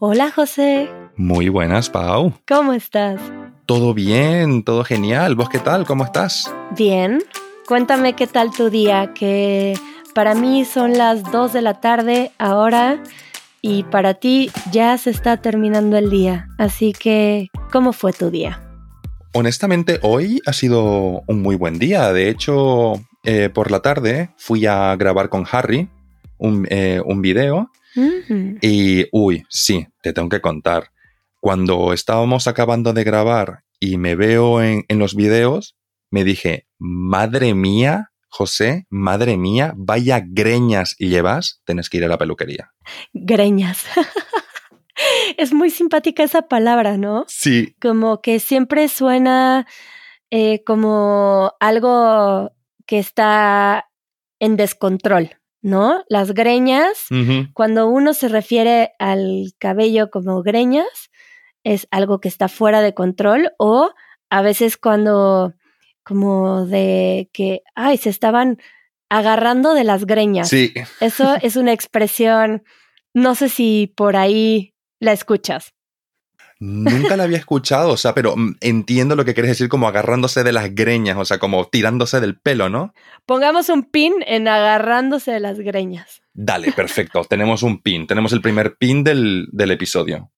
Hola José, Muy buenas, Pau. ¿cómo estás? Todo bien, todo genial. ¿Vos qué tal? ¿Cómo estás? Bien. Cuéntame qué tal tu día, que para mí son las 2 de la tarde ahora y para ti ya se está terminando el día. Así que, ¿cómo fue tu día? Honestamente, hoy ha sido un muy buen día. De hecho, eh, por la tarde fui a grabar con Harry un, eh, un video y, uy, sí, te tengo que contar. Cuando estábamos acabando de grabar y me veo en, en los videos, me dije, madre mía, José, madre mía, vaya greñas llevas, tienes que ir a la peluquería. greñas. es muy simpática esa palabra, ¿no? Sí, Como que siempre suena eh, como algo que está en descontrol, ¿no? Las greñas Cuando uno se refiere al cabello como greñas, es algo que está fuera de control o a veces cuando como de que, ay, se estaban agarrando de las greñas. sí. Eso es una expresión, no sé si por ahí la escuchas. Nunca la había escuchado, o sea, pero mm, entiendo lo que quieres decir como agarrándose de las greñas, o sea, como tirándose del pelo, ¿no? Pongamos un pin en agarrándose de las greñas. Dale, perfecto. tenemos un pin, tenemos el primer pin del, del episodio.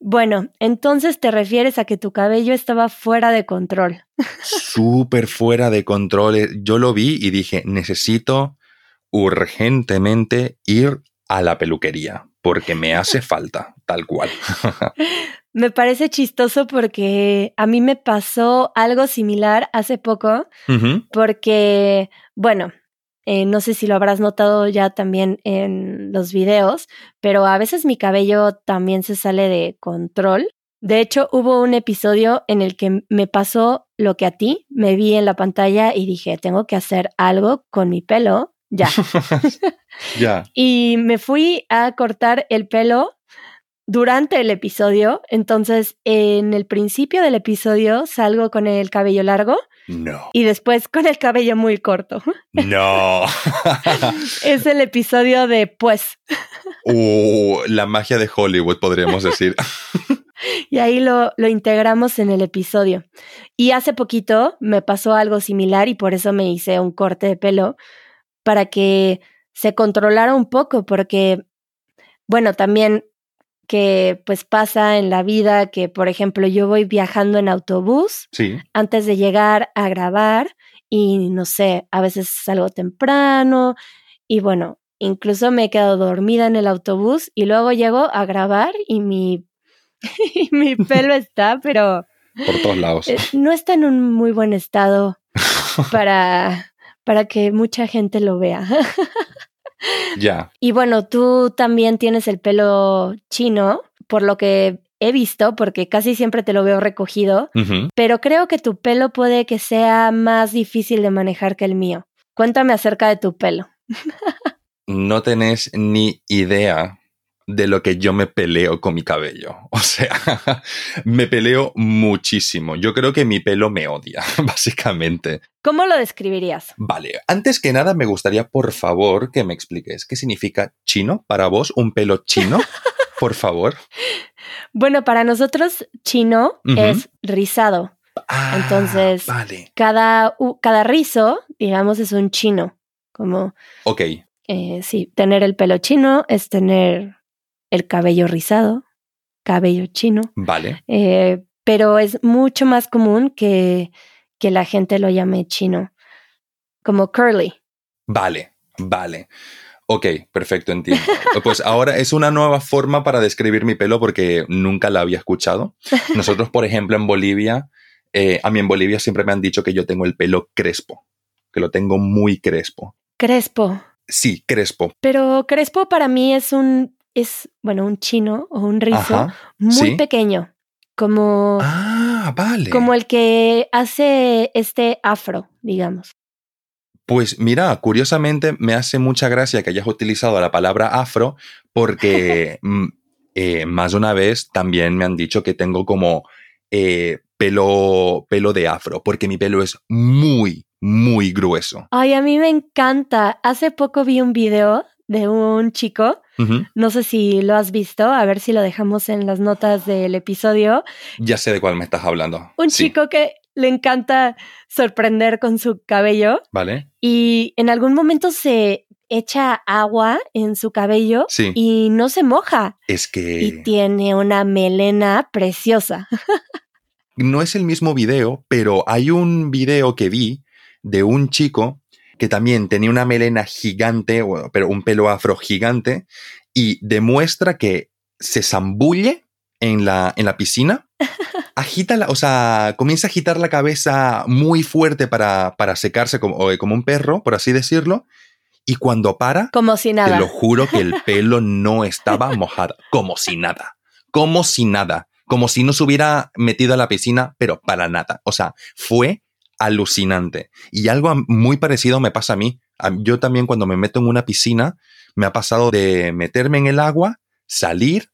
Bueno, entonces te refieres a que tu cabello estaba fuera de control. Súper fuera de control. Eh, Yo lo vi y dije, necesito urgentemente ir a la peluquería, porque me hace falta, tal cual. Me parece chistoso porque a mí me pasó algo similar hace poco, porque, bueno, eh, no sé si lo habrás notado ya también en los videos, pero a veces mi cabello también se sale de control. De hecho, hubo un episodio en el que me pasó lo que a ti, me vi en la pantalla y dije, tengo que hacer algo con mi pelo, ya. ya. y me fui a cortar el pelo durante el episodio. Entonces, en el principio del episodio salgo con el cabello largo No. y después con el cabello muy corto. No. es el episodio de pues. Uh, la magia de Hollywood, podríamos decir. Y ahí lo, lo integramos en el episodio. Y hace poquito me pasó algo similar y por eso me hice un corte de pelo para que se controlara un poco, porque, bueno, también que pues pasa en la vida que, por ejemplo, yo voy viajando en autobús Sí. antes de llegar a grabar y no sé, a veces salgo temprano y bueno, incluso me he quedado dormida en el autobús y luego llego a grabar y mi, y mi pelo está, pero Por todos lados. eh, no está en un muy buen estado para, para que mucha gente lo vea. Ya. Y bueno, tú también tienes el pelo chino, por lo que he visto, porque casi siempre te lo veo recogido, pero creo que tu pelo puede que sea más difícil de manejar que el mío. Cuéntame acerca de tu pelo. no tenés ni idea de lo que yo me peleo con mi cabello. O sea, me peleo muchísimo. Yo creo que mi pelo me odia, básicamente. ¿Cómo lo describirías? Vale, antes que nada me gustaría, por favor, que me expliques qué significa chino para vos, un pelo chino, por favor. Bueno, para nosotros chino es rizado. Ah, Entonces- Vale. Cada, cada rizo, digamos, es un chino. Como, Ok, eh, sí, tener el pelo chino es tener el cabello rizado, cabello chino. vale. Eh, pero es mucho más común que, que la gente lo llame chino, como curly. Vale, vale. Ok, perfecto, entiendo. Pues ahora es una nueva forma para describir mi pelo porque nunca la había escuchado. Nosotros, por ejemplo, en Bolivia, eh, a mí en Bolivia siempre me han dicho que yo tengo el pelo crespo, que lo tengo muy crespo. Crespo. Sí, crespo. Pero crespo para mí es un, es, bueno, un chino o un rizo Ajá. muy sí. pequeño, como, Ah, vale. como el que hace este afro, digamos. Pues mira, curiosamente me hace mucha gracia que hayas utilizado la palabra afro porque mm, eh, más de una vez también me han dicho que tengo como eh, pelo, pelo de afro, porque mi pelo es muy, muy grueso. Ay, a mí me encanta. Hace poco vi un video de un chico. No sé si lo has visto, a ver si lo dejamos en las notas del episodio. Ya sé de cuál me estás hablando. Un Sí, chico que le encanta sorprender con su cabello ¿Vale? y en algún momento se echa agua en su cabello Sí. y no se moja Es que y tiene una melena preciosa. no es el mismo video, pero hay un video que vi de un chico que también tenía una melena gigante, o- pero un pelo afro gigante, y demuestra que se zambulle en la, en la piscina, agita la, o sea, comienza a agitar la cabeza muy fuerte para, para secarse como, como un perro, por así decirlo, y cuando para, Como si te nada. lo juro que el pelo no estaba mojado, como si nada, como si nada, como si no se hubiera metido a la piscina, pero para nada. O sea, fue alucinante. Y algo muy parecido me pasa a mí. Yo también cuando me meto en una piscina, me ha pasado de meterme en el agua, salir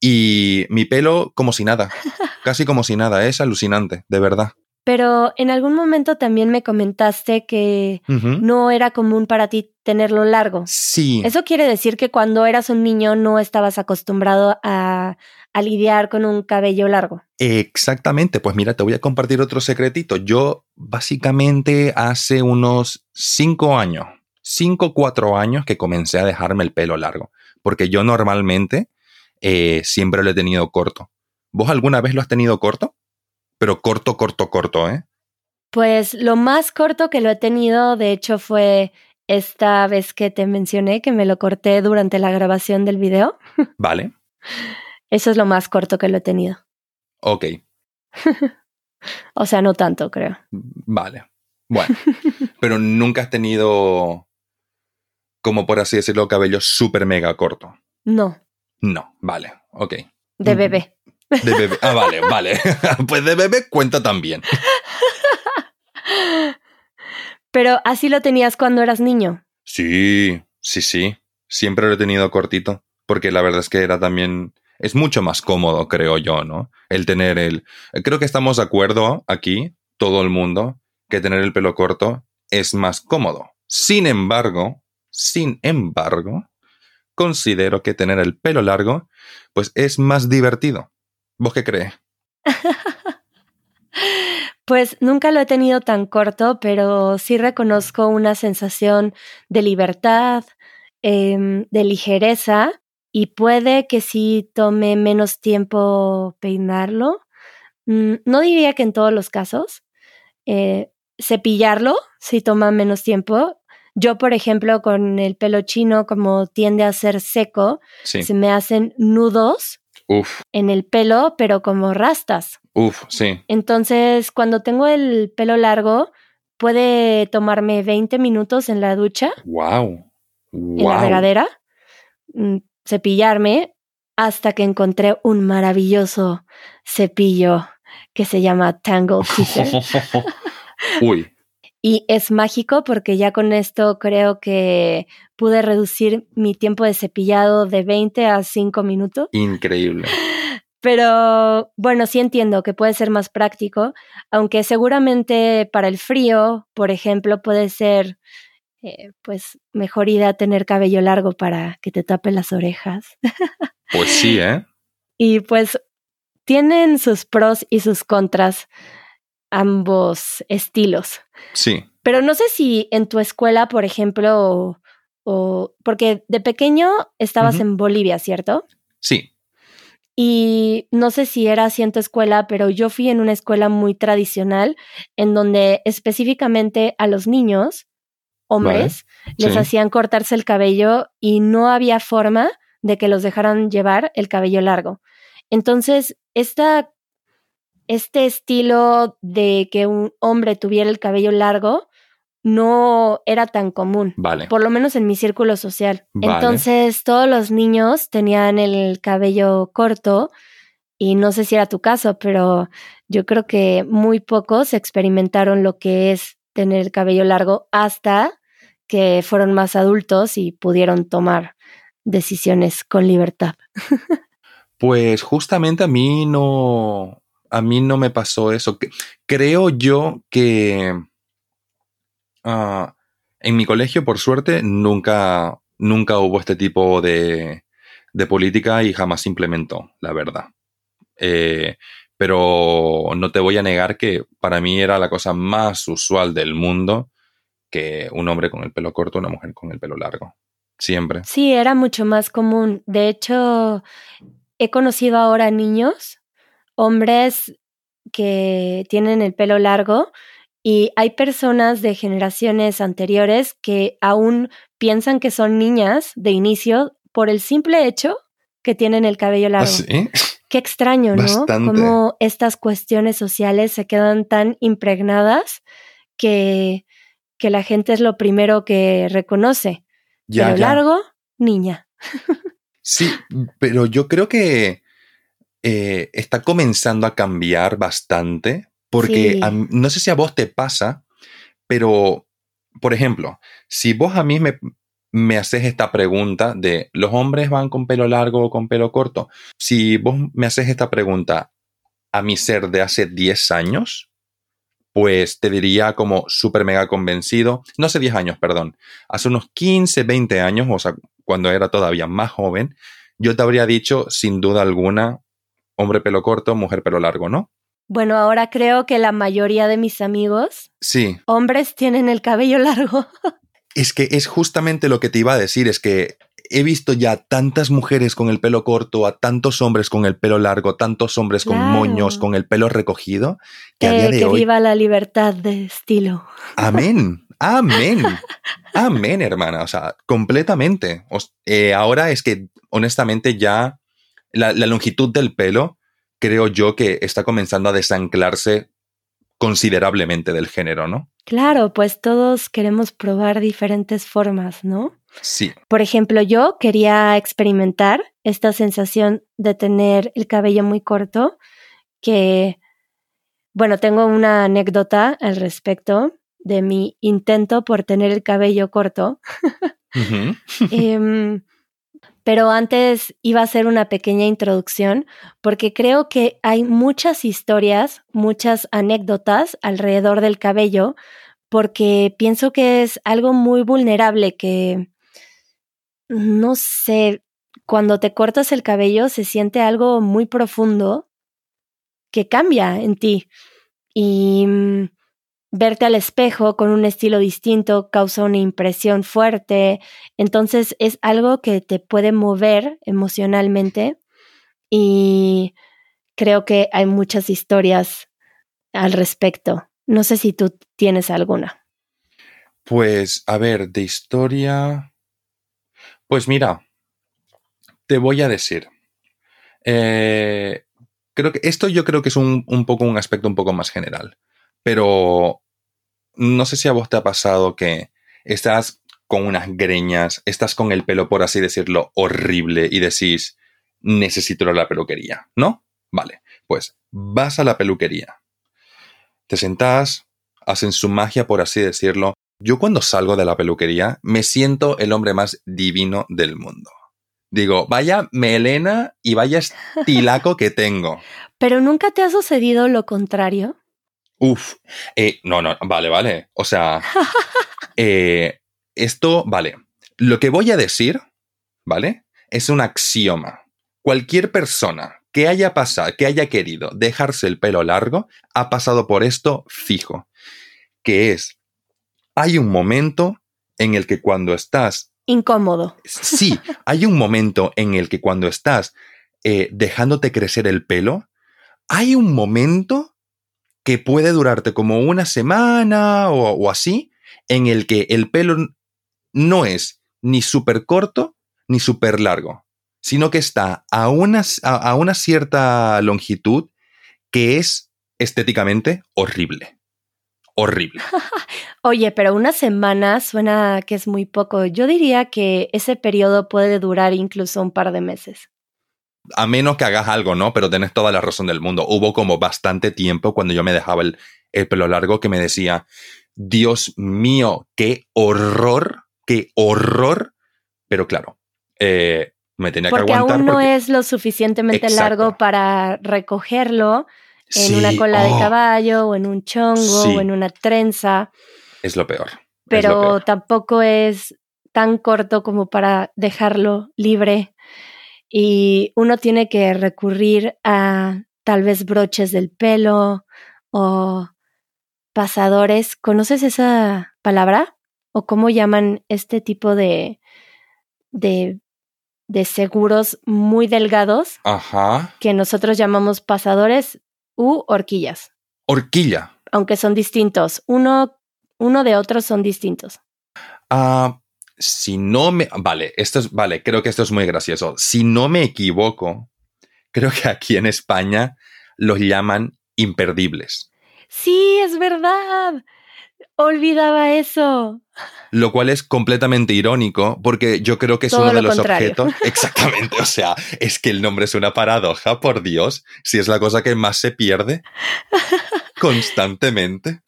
y mi pelo como si nada, casi como si nada. Es alucinante, de verdad. Pero en algún momento también me comentaste que no era común para ti tenerlo largo. Sí. Eso quiere decir que cuando eras un niño no estabas acostumbrado a, a lidiar con un cabello largo. Exactamente, pues mira, te voy a compartir otro secretito. Yo básicamente hace unos cinco años, cinco, cuatro años que comencé a dejarme el pelo largo, porque yo normalmente eh, siempre lo he tenido corto. ¿Vos alguna vez lo has tenido corto? Pero corto, corto, corto, ¿eh? Pues lo más corto que lo he tenido, de hecho, fue esta vez que te mencioné que me lo corté durante la grabación del video. Vale, Eso es lo más corto que lo he tenido. ok, O sea, no tanto, creo. vale. Bueno, pero nunca has tenido, como por así decirlo, cabello súper mega corto. No, No, vale, ok. de bebé. De bebé. Ah, vale, vale. Pues de bebé cuenta también. Pero así lo tenías cuando eras niño. Sí, sí, sí. Siempre lo he tenido cortito. Porque la verdad es que era también. Es mucho más cómodo, creo yo, ¿no? El tener el. Creo que estamos de acuerdo aquí, todo el mundo, que tener el pelo corto es más cómodo. Sin embargo, sin embargo, considero que tener el pelo largo, pues es más divertido. ¿Vos qué crees? Pues nunca lo he tenido tan corto, pero sí reconozco una sensación de libertad, em, de ligereza y puede que sí tome menos tiempo peinarlo. Mm, no diría que en todos los casos. Eh, cepillarlo sí toma menos tiempo. Yo, por ejemplo, con el pelo chino, como tiende a ser seco, Sí. se me hacen nudos Uf, en el pelo, pero como rastas. uf, sí. Entonces, cuando tengo el pelo largo, puede tomarme 20 minutos en la ducha, Wow. en la regadera, mm, cepillarme, hasta que encontré un maravilloso cepillo que se llama Tangle Teaser. Uy, y es mágico porque ya con esto creo que pude reducir mi tiempo de cepillado de 20 a 5 minutos. increíble. Pero bueno, sí entiendo que puede ser más práctico, aunque seguramente para el frío, por ejemplo, puede ser eh, pues mejor idea tener cabello largo para que te tape las orejas. Pues sí, ¿eh? Y pues tienen sus pros y sus contras ambos estilos. Sí. Pero no sé si en tu escuela, por ejemplo, o, o- porque de pequeño estabas en Bolivia, ¿cierto? Sí. Y no sé si era así en tu escuela, pero yo fui en una escuela muy tradicional en donde específicamente a los niños, hombres, les sí. hacían cortarse el cabello y no había forma de que los dejaran llevar el cabello largo. Entonces, esta, este estilo de que un hombre tuviera el cabello largo no era tan común Vale. por lo menos en mi círculo social. Vale. Entonces, todos los niños tenían el cabello corto y no sé si era tu caso, pero yo creo que muy pocos experimentaron lo que es tener el cabello largo hasta que fueron más adultos y pudieron tomar decisiones con libertad. Pues justamente a mí no. A mí no me pasó eso. Creo yo que. ah, en mi colegio, por suerte, nunca nunca hubo este tipo de, de política y jamás se implementó, la verdad. Eh, pero no te voy a negar que para mí era la cosa más usual del mundo que un hombre con el pelo corto, una mujer con el pelo largo. Siempre. Sí, era mucho más común. De hecho, he conocido ahora niños, hombres que tienen el pelo largo y hay personas de generaciones anteriores que aún piensan que son niñas de inicio por el simple hecho que tienen el cabello ¿Ah, largo. sí? Qué extraño, ¿no? Cómo estas cuestiones sociales se quedan tan impregnadas que, que la gente es lo primero que reconoce. Ya, Pelo ya. largo, niña. Sí, pero yo creo que eh, está comenzando a cambiar bastante porque Sí. a mí- no sé si a vos te pasa, pero, por ejemplo, si vos a mí me, me haces esta pregunta de los hombres van con pelo largo o con pelo corto, si vos me haces esta pregunta a mi ser de hace 10 años, pues te diría como súper mega convencido, no hace 10 años, perdón, hace unos 15, 20 años, o sea, cuando era todavía más joven, yo te habría dicho sin duda alguna, hombre pelo corto, mujer pelo largo, ¿no? Bueno, ahora creo que la mayoría de mis amigos, Sí, hombres, tienen el cabello largo. es que es justamente lo que te iba a decir, es que he visto ya tantas mujeres con el pelo corto, a tantos hombres con el pelo largo, tantos hombres con moños, con el pelo recogido, que a Eh, día de que hoy... viva la libertad de estilo. Amén, amén, amén, hermana, o sea, completamente. Eh, ahora es que, honestamente, ya la, la longitud del pelo, creo yo que está comenzando a desanclarse considerablemente del género, ¿no? Claro, pues todos queremos probar diferentes formas, ¿no? Sí, Por ejemplo, yo quería experimentar esta sensación de tener el cabello muy corto, que, bueno, tengo una anécdota al respecto de mi intento por tener el cabello corto. pero antes iba a hacer una pequeña introducción porque creo que hay muchas historias, muchas anécdotas alrededor del cabello, porque pienso que es algo muy vulnerable que, no sé, cuando te cortas el cabello se siente algo muy profundo que cambia en ti. Y mm, verte al espejo con un estilo distinto causa una impresión fuerte. Entonces es algo que te puede mover emocionalmente y creo que hay muchas historias al respecto. No sé si tú tienes alguna. Pues, a ver, de historia. Pues mira, te voy a decir. Eh, creo que esto yo creo que es un, un poco un aspecto un poco más general. Pero no sé si a vos te ha pasado que estás con unas greñas, estás con el pelo, por así decirlo, horrible y decís, necesito ir a la peluquería, ¿no? Vale, pues vas a la peluquería, te sentás, hacen su magia, por así decirlo. Yo cuando salgo de la peluquería me siento el hombre más divino del mundo. Digo, vaya melena y vaya estilaco que tengo. Pero nunca te ha sucedido lo contrario. Uf, eh, no, no, vale, vale. O sea, eh, esto, vale. Lo que voy a decir, ¿vale? Es un axioma. Cualquier persona que haya pasado, que haya querido dejarse el pelo largo, ha pasado por esto fijo. Que es, hay un momento en el que cuando estás Incómodo. Sí, hay un momento en el que cuando estás eh, dejándote crecer el pelo, hay un momento que puede durarte como una semana o, así, en el que el pelo no es ni súper corto ni súper largo, sino que está a una, a- a una cierta longitud que es estéticamente horrible. Horrible. Oye, pero una semana suena que es muy poco. Yo diría que ese periodo puede durar incluso un par de meses. A menos que hagas algo, ¿no? Pero tenés toda la razón del mundo. Hubo como bastante tiempo cuando yo me dejaba el, el pelo largo que me decía, Dios mío, qué horror, qué horror. Pero claro, eh, me tenía Porque que aguantar. aún no porque- es lo suficientemente Exacto. largo para recogerlo en Sí, una cola de oh, caballo o en un chongo Sí. o en una trenza, Es lo peor. lo pero peor. tampoco es tan corto como para dejarlo libre y uno tiene que recurrir a tal vez broches del pelo o pasadores. ¿Conoces esa palabra? ¿O cómo llaman este tipo de, de, de seguros muy delgados? Ajá. Que nosotros llamamos pasadores u horquillas. Horquilla. Aunque son distintos. Uno, uno de otros son distintos. Ah, si no me. Vale, esto es. Vale, creo que esto es muy gracioso. Si no me equivoco, creo que aquí en España los llaman imperdibles. Sí, es verdad. Olvidaba eso. Lo cual es completamente irónico porque yo creo que es Todo uno de lo los contrario. objetos. Exactamente. O sea, es que el nombre es una paradoja, por Dios. Si es la cosa que más se pierde constantemente.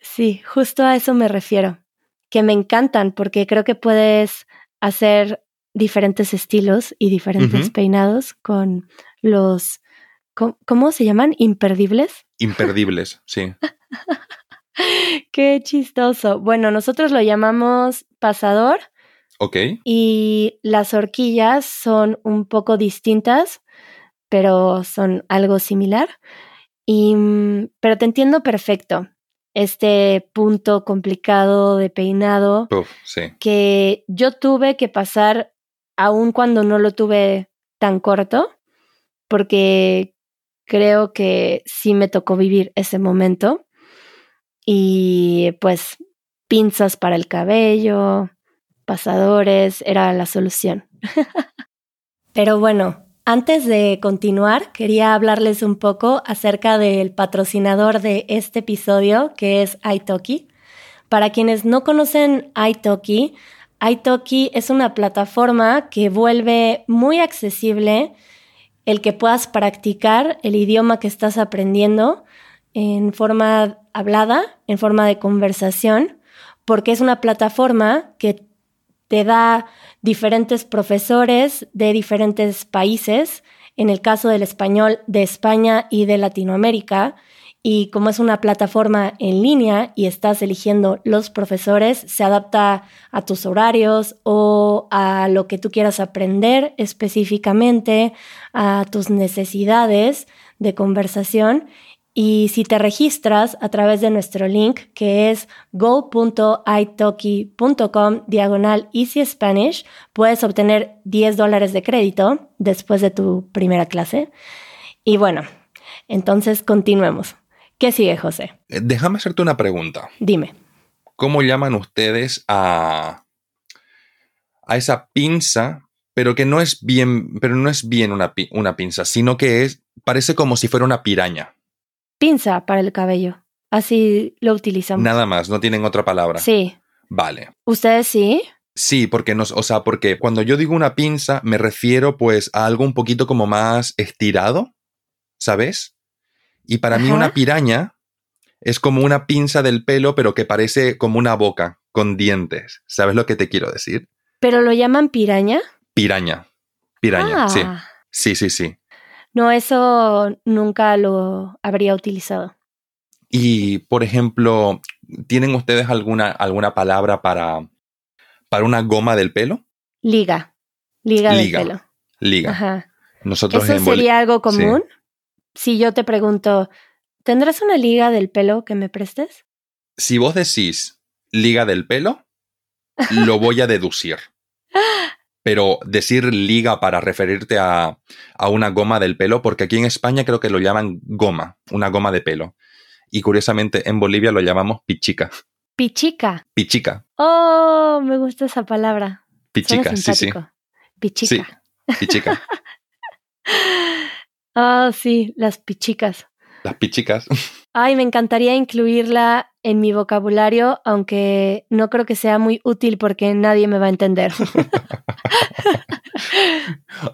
Sí, justo a eso me refiero. Que me encantan porque creo que puedes hacer diferentes estilos y diferentes peinados con los. ¿cómo, cómo se llaman? ¿Imperdibles? Imperdibles, sí. Qué chistoso. Bueno, nosotros lo llamamos pasador Ok. y las horquillas son un poco distintas, pero son algo similar. Y, mm, pero te entiendo perfecto. Este punto complicado de peinado Uf, sí. que yo tuve que pasar aun cuando no lo tuve tan corto, porque creo que sí me tocó vivir ese momento. Y pues pinzas para el cabello, pasadores, era la solución. Pero bueno, antes de continuar, quería hablarles un poco acerca del patrocinador de este episodio, que es iTalki. Para quienes no conocen iTalki, iTalki es una plataforma que vuelve muy accesible el que puedas practicar el idioma que estás aprendiendo en forma hablada, en forma de conversación, porque es una plataforma que te da diferentes profesores de diferentes países, en el caso del español de España y de Latinoamérica, y como es una plataforma en línea y estás eligiendo los profesores, se adapta a tus horarios o a lo que tú quieras aprender específicamente, a tus necesidades de conversación. Y si te registras a través de nuestro link que es go.italki.com diagonal easy Spanish, puedes obtener 10 dólares de crédito después de tu primera clase. Y bueno, entonces continuemos. ¿Qué sigue, José? Eh, Déjame hacerte una pregunta. Dime. ¿Cómo llaman ustedes a, a esa pinza, pero que no es bien, pero no es bien una, una pinza, sino que es, parece como si fuera una piraña. Pinza para el cabello. Así lo utilizamos. Nada más, no tienen otra palabra. Sí. Vale. ¿Ustedes sí? Sí, porque nos, o sea, porque cuando yo digo una pinza, me refiero pues a algo un poquito como más estirado, ¿sabes? Y para mí una piraña es como una pinza del pelo, pero que parece como una boca con dientes. ¿Sabes lo que te quiero decir? ¿Pero lo llaman piraña? Piraña. Piraña, ah. sí. Sí, sí, sí. No, eso nunca lo habría utilizado. Y, por ejemplo, ¿tienen ustedes alguna, alguna palabra para, para una goma del pelo? Liga. Liga, Liga. del pelo. Liga. Ajá. Nosotros ¿Eso sería algo común? Si yo te pregunto, ¿tendrás una liga del pelo que me prestes? Si vos decís liga del pelo, lo voy a deducir. Pero decir liga para referirte a, a una goma del pelo, porque aquí en España creo que lo llaman goma, una goma de pelo. Y curiosamente en Bolivia lo llamamos pichica. Pichica. Pichica, Oh, me gusta esa palabra. Pichica, sí, sí. Pichica. Pichica. Ah, sí, las pichicas. Las pichicas. Ay, me encantaría incluirla en mi vocabulario, aunque no creo que sea muy útil porque nadie me va a entender.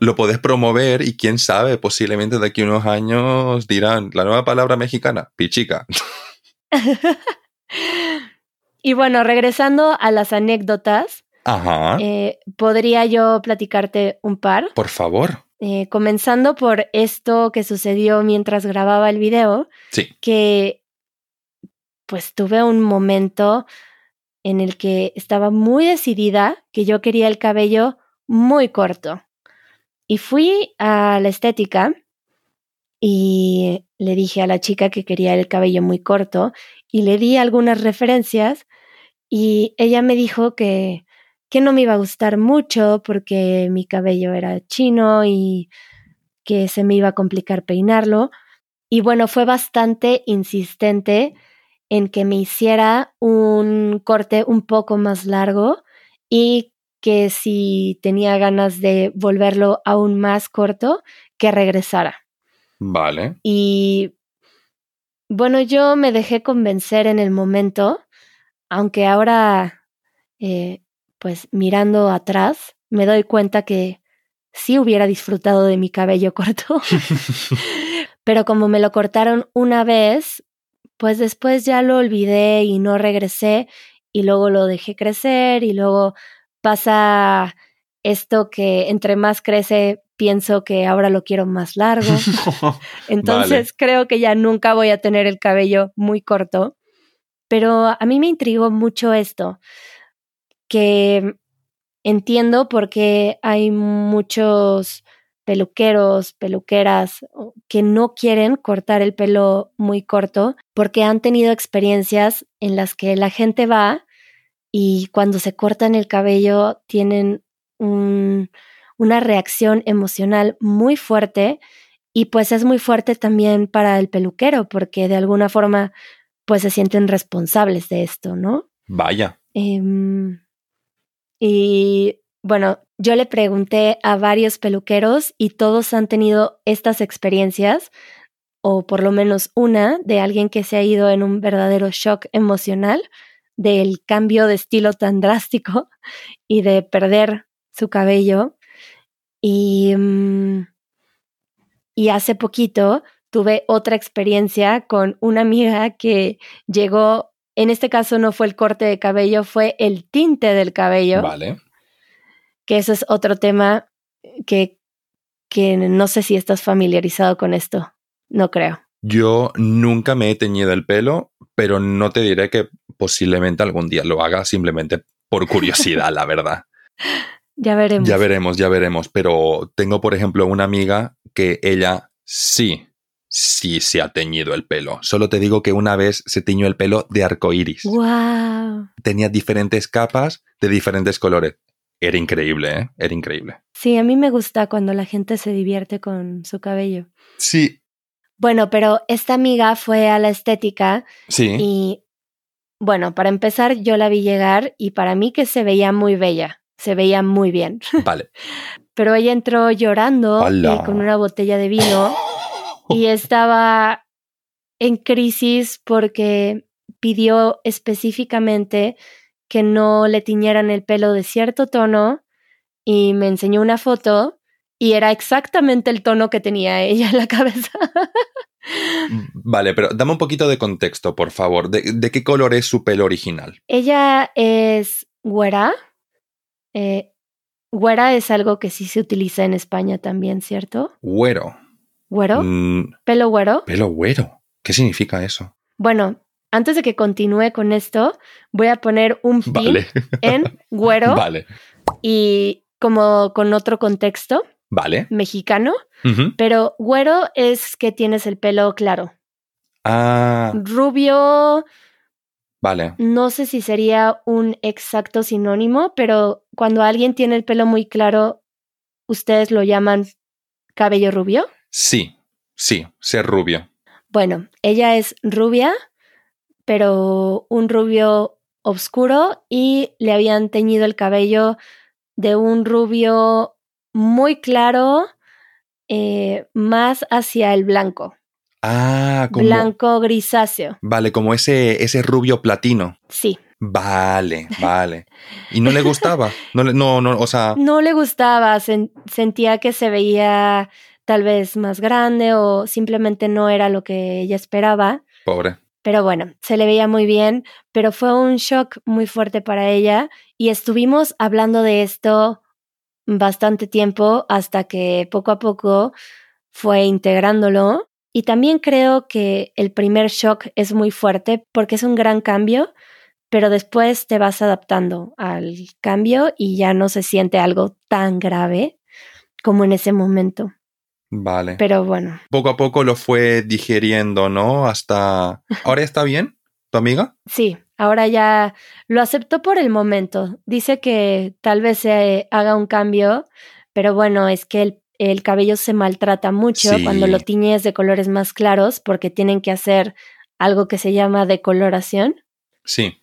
lo podés promover y quién sabe, posiblemente de aquí a unos años dirán la nueva palabra mexicana, pichica. y bueno, regresando a las anécdotas, Ajá. eh, podría yo platicarte un par. Por favor. Eh, comenzando por esto que sucedió mientras grababa el video, Sí. que pues tuve un momento en el que estaba muy decidida que yo quería el cabello muy corto. Y fui a la estética y le dije a la chica que quería el cabello muy corto y le di algunas referencias y ella me dijo que, que no me iba a gustar mucho porque mi cabello era chino y que se me iba a complicar peinarlo. Y bueno, fue bastante insistente en que me hiciera un corte un poco más largo y que si tenía ganas de volverlo aún más corto, que regresara. Vale. Y bueno, yo me dejé convencer en el momento, aunque ahora, eh, pues mirando atrás, me doy cuenta que sí hubiera disfrutado de mi cabello corto. Pero como me lo cortaron una vez, pues después ya lo olvidé y no regresé y luego lo dejé crecer y luego pasa esto que entre más crece pienso que ahora lo quiero más largo. Entonces creo que ya nunca voy a tener el cabello muy corto. Pero a mí me intrigó mucho esto, que entiendo porque hay muchos peluqueros, peluqueras que no quieren cortar el pelo muy corto porque han tenido experiencias en las que la gente va y cuando se cortan el cabello tienen una reacción emocional muy fuerte y pues es muy fuerte también para el peluquero porque de alguna forma pues se sienten responsables de esto, ¿no? Vaya. Em, y bueno, yo le pregunté a varios peluqueros y todos han tenido estas experiencias, o por lo menos una, de alguien que se ha ido en un verdadero shock emocional del cambio de estilo tan drástico y de perder su cabello. Y, mm, hace poquito tuve otra experiencia con una amiga que llegó, en este caso no fue el corte de cabello, fue el tinte del cabello. Vale. Que eso es otro tema que, que no sé si estás familiarizado con esto. No creo. Yo nunca me he teñido el pelo, pero no te diré que posiblemente algún día lo haga simplemente por curiosidad, la verdad. Ya veremos. Ya veremos, ya veremos. Pero tengo, por ejemplo, una amiga que ella sí, sí se ha teñido el pelo. Solo te digo que una vez se teñió el pelo de arcoíris. ¡Wow! Tenía diferentes capas de diferentes colores. Era increíble, ¿eh? Era increíble. Sí, a mí me gusta cuando la gente se divierte con su cabello. Sí. Bueno, pero esta amiga fue a la estética Sí. y, bueno, para empezar, yo la vi llegar y para mí que se veía muy bella, se veía muy bien. Vale. Pero ella entró llorando eh, con una botella de vino y estaba en crisis porque pidió específicamente que no le tiñeran el pelo de cierto tono y me enseñó una foto y era exactamente el tono que tenía ella en la cabeza. Vale, pero dame un poquito de contexto, por favor. ¿De, de qué color es su pelo original? ella es güera. Eh, güera es algo que sí se utiliza en España también, ¿cierto? Güero. ¿Güero? Mm, ¿Pelo güero? pelo güero. ¿Qué significa eso? Bueno, antes de que continúe con esto, voy a poner un pin Vale. en güero Vale. y como con otro contexto Vale. mexicano, pero güero es que tienes el pelo claro. Ah, Rubio, vale. no sé si sería un exacto sinónimo, pero cuando alguien tiene el pelo muy claro, ustedes lo llaman cabello rubio. Sí, sí, ser rubio. Bueno, ella es rubia, pero un rubio oscuro y le habían teñido el cabello de un rubio muy claro, eh, más hacia el blanco, Ah, como. blanco grisáceo. Vale, como ese, ese rubio platino. Sí, Vale, vale. ¿Y no le gustaba? No, le- no, no, o sea, no le gustaba, sen- sentía que se veía tal vez más grande o simplemente no era lo que ella esperaba. pobre. Pero bueno, se le veía muy bien, pero fue un shock muy fuerte para ella y estuvimos hablando de esto bastante tiempo hasta que poco a poco fue integrándolo. Y también creo que el primer shock es muy fuerte porque es un gran cambio, pero después te vas adaptando al cambio y ya no se siente algo tan grave como en ese momento. Vale. Pero bueno. Poco a poco lo fue digiriendo, ¿no? Hasta... ¿Ahora está bien tu amiga? Sí, ahora ya lo aceptó por el momento. Dice que tal vez se haga un cambio, pero bueno, es que el, cabello se maltrata mucho cuando lo tiñes de colores más claros porque tienen que hacer algo que se llama decoloración. Sí.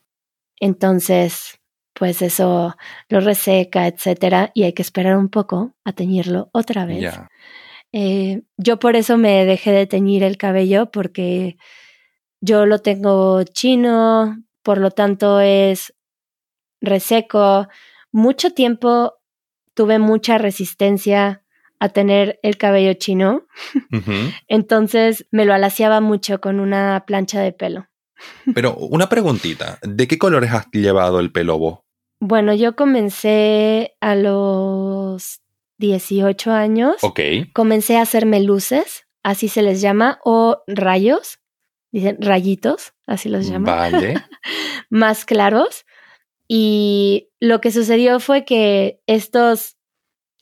Entonces, pues eso lo reseca, etcétera, y hay que esperar un poco a teñirlo otra vez. Eh, yo por eso me dejé de teñir el cabello porque yo lo tengo chino, por lo tanto es reseco. Mucho tiempo tuve mucha resistencia a tener el cabello chino, entonces me lo alaciaba mucho con una plancha de pelo. Pero una preguntita, ¿de qué colores has llevado el pelo vos? Bueno, yo comencé a los 18 años. Ok. Comencé a hacerme luces, así se les llama, o rayos, dicen rayitos, así los llaman. Vale. más claros. Y lo que sucedió fue que estos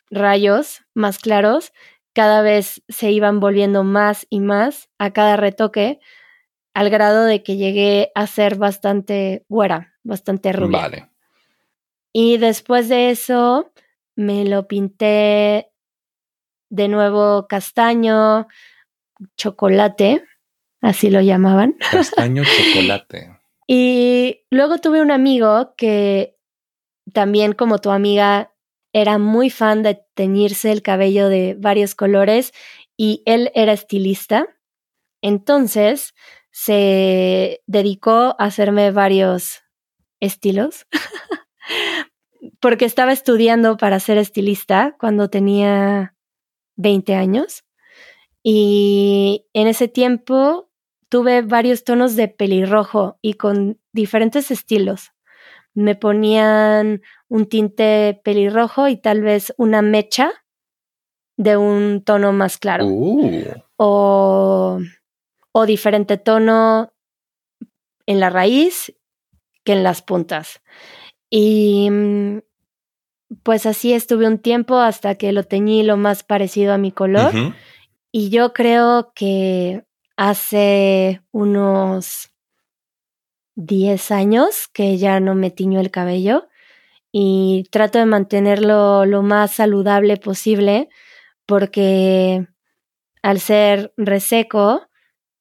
rayos más claros cada vez se iban volviendo más y más a cada retoque, al grado de que llegué a ser bastante güera, bastante rubia. Vale. Y después de eso me lo pinté de nuevo castaño, chocolate, así lo llamaban. Castaño chocolate. y luego tuve un amigo que también como tu amiga era muy fan de teñirse el cabello de varios colores y él era estilista. Entonces se dedicó a hacerme varios estilos. Porque estaba estudiando para ser estilista cuando tenía 20 años. Y en ese tiempo tuve varios tonos de pelirrojo y con diferentes estilos. Me ponían un tinte pelirrojo y tal vez una mecha de un tono más claro. Uh. O, o diferente tono en la raíz que en las puntas. Y mm, pues así estuve un tiempo hasta que lo teñí lo más parecido a mi color. Y yo creo que hace unos 10 años que ya no me tiño el cabello y trato de mantenerlo lo más saludable posible porque al ser reseco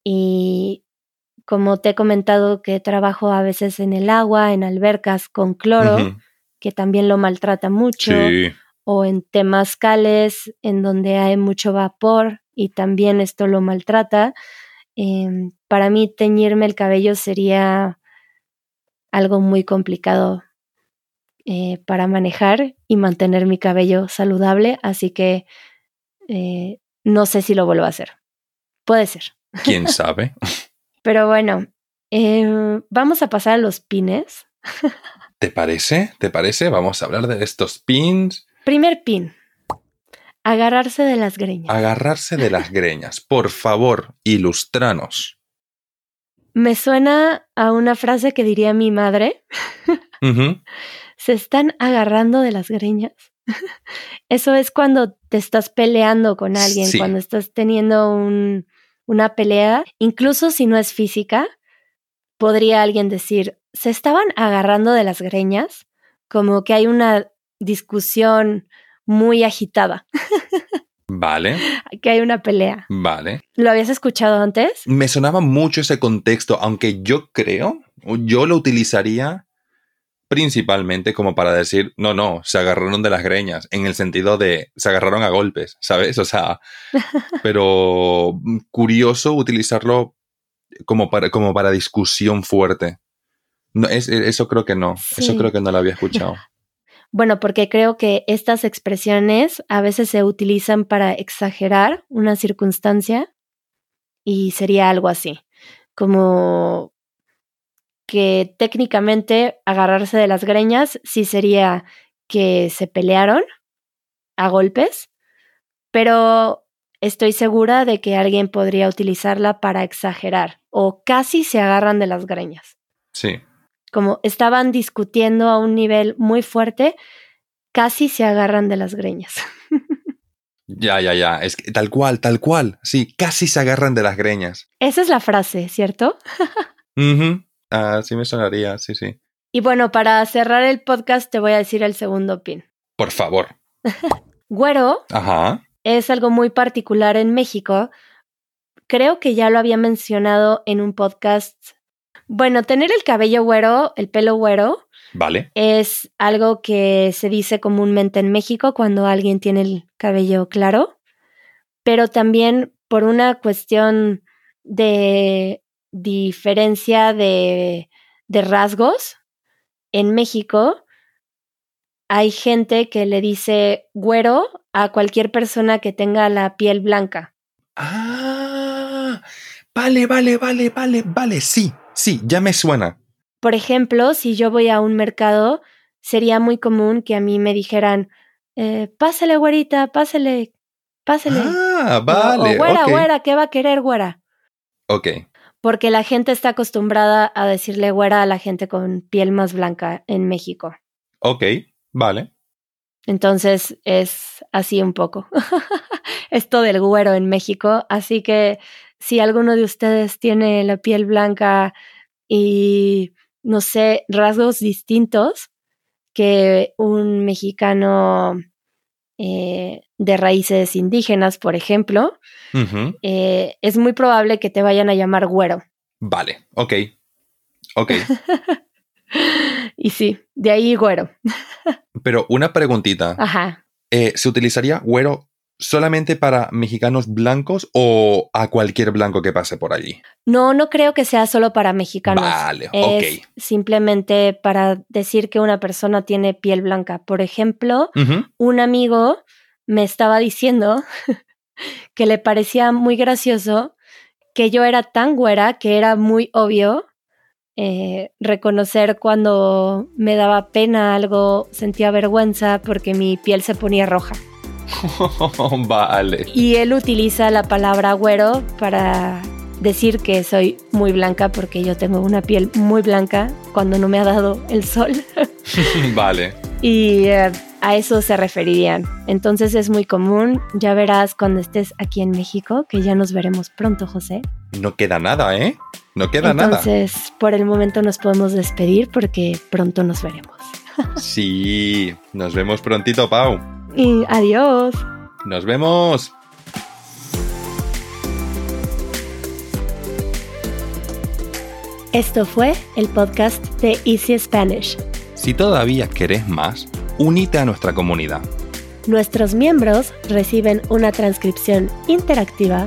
y como te he comentado que trabajo a veces en el agua, en albercas con cloro, que también lo maltrata mucho, o en temazcales en donde hay mucho vapor y también esto lo maltrata. Em, para mí teñirme el cabello sería algo muy complicado eh, para manejar y mantener mi cabello saludable, así que eh, no sé si lo vuelvo a hacer. Puede ser. ¿Quién sabe? Pero bueno, em, vamos a pasar a los pines. ¿Te parece? ¿Te parece? Vamos a hablar de estos pins. Primer pin. Agarrarse de las greñas. Agarrarse de las greñas. Por favor, ilustranos. Me suena a una frase que diría mi madre. Se están agarrando de las greñas. Eso es cuando te estás peleando con alguien, cuando estás teniendo un, una pelea, incluso si no es física, podría alguien decir, se estaban agarrando de las greñas, como que hay una discusión muy agitada. Vale. que hay una pelea. Vale. ¿Lo habías escuchado antes? Me sonaba mucho ese contexto, aunque yo creo, yo lo utilizaría principalmente como para decir, no, no, se agarraron de las greñas, en el sentido de se agarraron a golpes, ¿sabes? O sea, pero curioso utilizarlo como para, como para discusión fuerte. No, es, eso creo que no, eso creo que no lo había escuchado. Bueno, porque creo que estas expresiones a veces se utilizan para exagerar una circunstancia y sería algo así, como que técnicamente agarrarse de las greñas sí sería que se pelearon a golpes, pero estoy segura de que alguien podría utilizarla para exagerar o casi se agarran de las greñas. Sí. como estaban discutiendo a un nivel muy fuerte, casi se agarran de las greñas. Ya, ya, ya. Es que, tal cual, tal cual. Sí, casi se agarran de las greñas. Esa es la frase, ¿cierto? Uh sí me sonaría, sí, sí. Y bueno, para cerrar el podcast te voy a decir el segundo pin. Por favor. Güero Ajá. Es algo muy particular en México. Creo que ya lo había mencionado en un podcast. Bueno, tener el cabello güero, el pelo güero, Vale. es algo que se dice comúnmente en México cuando alguien tiene el cabello claro, pero también por una cuestión de diferencia de, de rasgos, en México hay gente que le dice güero a cualquier persona que tenga la piel blanca. Ah, vale, vale, vale, vale, vale. Sí, sí, ya me suena. Por ejemplo, si yo voy a un mercado, sería muy común que a mí me dijeran, eh, pásale, güerita, pásale, pásale. Ah, O- vale. o, güera, ok. güera, ¿qué va a querer güera? Ok. Porque la gente está acostumbrada a decirle güera a la gente con piel más blanca en México. Ok, vale. Entonces es así un poco. Esto del güero en México. Así que si alguno de ustedes tiene la piel blanca y, no sé, rasgos distintos que un mexicano eh, de raíces indígenas, por ejemplo, eh, es muy probable que te vayan a llamar güero. Vale, ok. Ok. Y sí, de ahí güero. Pero una preguntita. Ajá. Eh, ¿Se utilizaría güero solamente para mexicanos blancos o a cualquier blanco que pase por allí? No, no creo que sea solo para mexicanos. Vale, es ok. simplemente para decir que una persona tiene piel blanca. Por ejemplo, un amigo me estaba diciendo que le parecía muy gracioso que yo era tan güera que era muy obvio eh, reconocer cuando me daba pena algo, sentía vergüenza porque mi piel se ponía roja. vale. Y él utiliza la palabra güero para decir que soy muy blanca porque yo tengo una piel muy blanca cuando no me ha dado el sol. vale. y eh, a eso se referirían. Entonces es muy común. Ya verás cuando estés aquí en México, que ya nos veremos pronto, José. No queda nada, ¿eh? No queda nada. Entonces, por el momento nos podemos despedir porque pronto nos veremos. Sí, nos vemos prontito, Pau. Y adiós. Nos vemos. Esto fue el podcast de Easy Spanish. Si todavía querés más, unite a nuestra comunidad. Nuestros miembros reciben una transcripción interactiva